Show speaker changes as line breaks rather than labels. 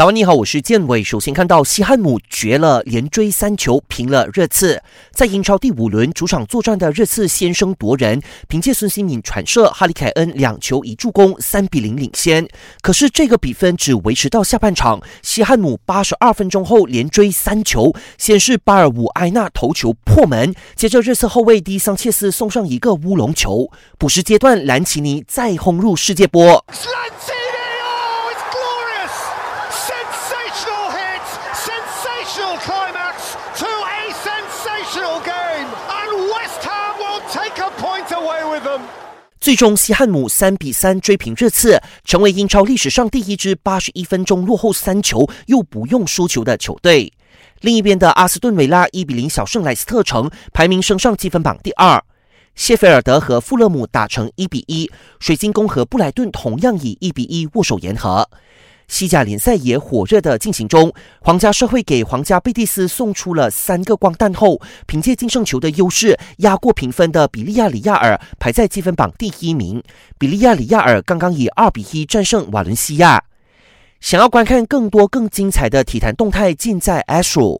早安，你好，我是建伟。首先看到西汉姆绝了，连追三球，平了热刺。在英超第五轮主场作战的热刺先声夺人，凭借孙兴敏传射，哈里凯恩两球一助攻，三比零领先。可是这个比分只维持到下半场，西汉姆八十二分钟后连追三球，先是巴尔伍埃纳头球破门，接着热刺后卫迪桑切斯送上一个乌龙球。补时阶段，兰奇尼再轰入世界波。
SIL climax to a sensational game, and West Ham will take a point away with them.
最终，西汉姆三比三追平热刺，成为英超历史上第一支八十一分钟落后三球又不用输球的球队。另一边的阿斯顿维拉一比零小胜莱斯特城，排名升上积分榜第二。谢菲尔德和富勒姆打成一比一，水晶宫和布莱顿同样以一比一握手言和。西甲联赛也火热的进行中，皇家社会给皇家贝蒂斯送出了三个光弹后，凭借净胜球的优势压过评分的比利亚里亚尔，排在积分榜第一名。比利亚里亚尔刚刚以二比一战胜瓦伦西亚。想要观看更多更精彩的体坛动态，尽在 Astro。